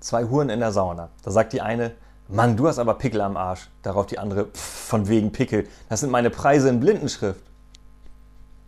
Zwei Huren in der Sauna. Da sagt die eine, Mann, du hast aber Pickel am Arsch. Darauf die andere, pff, von wegen Pickel. Das sind meine Preise in Blindenschrift.